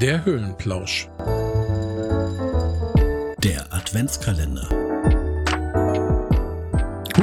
Der Höhlenplausch. Der Adventskalender.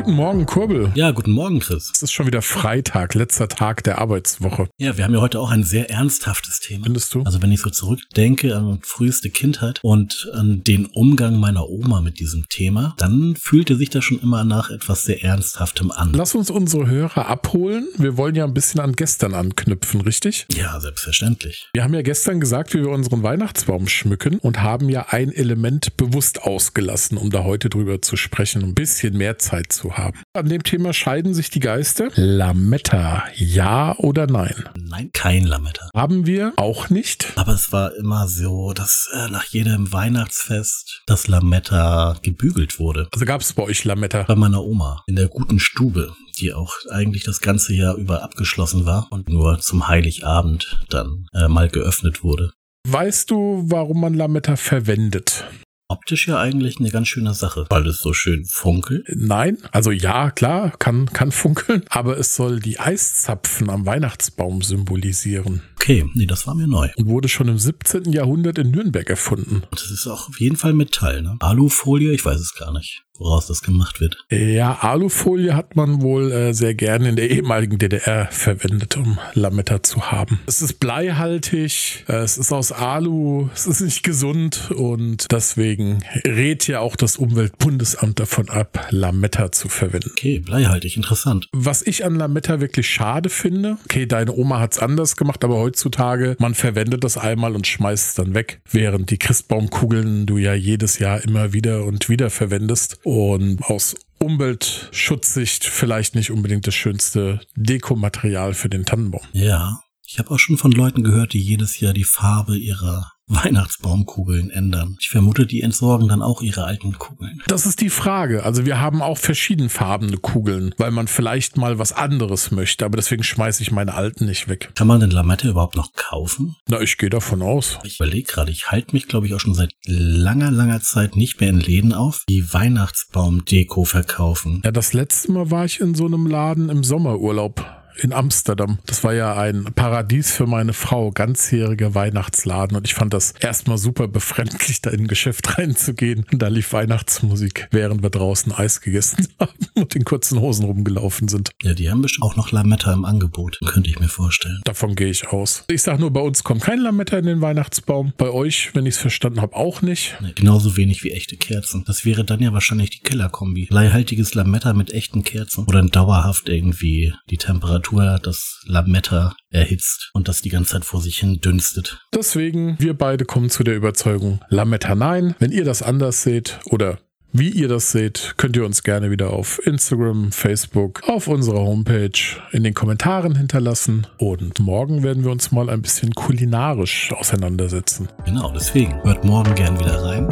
Guten Morgen, Kurbel. Ja, guten Morgen, Chris. Es ist schon wieder Freitag, letzter Tag der Arbeitswoche. Ja, wir haben ja heute auch ein sehr ernsthaftes Thema. Findest du? Also wenn ich so zurückdenke an früheste Kindheit und an den Umgang meiner Oma mit diesem Thema, dann fühlte sich das schon immer nach etwas sehr Ernsthaftem an. Lass uns unsere Hörer abholen. Wir wollen ja ein bisschen an gestern anknüpfen, richtig? Ja, selbstverständlich. Wir haben ja gestern gesagt, wie wir unseren Weihnachtsbaum schmücken und haben ja ein Element bewusst ausgelassen, um da heute drüber zu sprechen, um ein bisschen mehr Zeit zu haben. An dem Thema scheiden sich die Geister. Lametta, ja oder nein? Nein, kein Lametta. Haben wir auch nicht. Aber es war immer so, dass äh, nach jedem Weihnachtsfest das Lametta gebügelt wurde. Also gab es bei euch Lametta. Bei meiner Oma in der guten Stube, die auch eigentlich das ganze Jahr über abgeschlossen war und nur zum Heiligabend dann äh, mal geöffnet wurde. Weißt du, warum man Lametta verwendet? Optisch ja eigentlich eine ganz schöne Sache, weil es so schön funkelt. Nein, also ja, klar, kann, kann funkeln, aber es soll die Eiszapfen am Weihnachtsbaum symbolisieren. Okay, nee, das war mir neu. Und wurde schon im 17. Jahrhundert in Nürnberg erfunden. Und das ist auch auf jeden Fall Metall, ne? Alufolie, ich weiß es gar nicht woraus das gemacht wird. Ja, Alufolie hat man wohl äh, sehr gerne in der ehemaligen DDR verwendet, um Lametta zu haben. Es ist bleihaltig, äh, es ist aus Alu, es ist nicht gesund und deswegen rät ja auch das Umweltbundesamt davon ab, Lametta zu verwenden. Okay, bleihaltig, interessant. Was ich an Lametta wirklich schade finde, okay, deine Oma hat's anders gemacht, aber heutzutage, man verwendet das einmal und schmeißt es dann weg, während die Christbaumkugeln du ja jedes Jahr immer wieder und wieder verwendest und aus Umweltschutzsicht vielleicht nicht unbedingt das schönste Dekomaterial für den Tannenbaum. Ja, ich habe auch schon von Leuten gehört, die jedes Jahr die Farbe ihrer Weihnachtsbaumkugeln ändern. Ich vermute, die entsorgen dann auch ihre alten Kugeln. Das ist die Frage. Also wir haben auch verschiedenfarbene Kugeln, weil man vielleicht mal was anderes möchte, aber deswegen schmeiße ich meine alten nicht weg. Kann man denn Lamette überhaupt noch kaufen? Na, ich gehe davon aus. Ich überlege gerade, ich halte mich, glaube ich, auch schon seit langer, langer Zeit nicht mehr in Läden auf, die Weihnachtsbaumdeko verkaufen. Ja, das letzte Mal war ich in so einem Laden im Sommerurlaub in Amsterdam. Das war ja ein Paradies für meine Frau, ganzjähriger Weihnachtsladen. Und ich fand das erstmal super befremdlich, da in ein Geschäft reinzugehen. Und da lief Weihnachtsmusik, während wir draußen Eis gegessen haben und in kurzen Hosen rumgelaufen sind. Ja, die haben bestimmt auch noch Lametta im Angebot, könnte ich mir vorstellen. Davon gehe ich aus. Ich sag nur, bei uns kommt kein Lametta in den Weihnachtsbaum. Bei euch, wenn ich es verstanden habe, auch nicht. Nee, genauso wenig wie echte Kerzen. Das wäre dann ja wahrscheinlich die Killerkombi. Bleihaltiges Lametta mit echten Kerzen. Oder dauerhaft irgendwie die Temperatur Temperatur das Lametta erhitzt und das die ganze Zeit vor sich hin dünstet. Deswegen, wir beide kommen zu der Überzeugung, Lametta nein. Wenn ihr das anders seht oder wie ihr das seht, könnt ihr uns gerne wieder auf Instagram, Facebook, auf unserer Homepage in den Kommentaren hinterlassen. Und morgen werden wir uns mal ein bisschen kulinarisch auseinandersetzen. Genau, deswegen hört morgen gern wieder rein.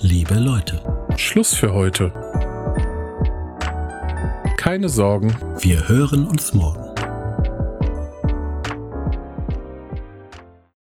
Liebe Leute. Schluss für heute. Keine Sorgen. Wir hören uns morgen.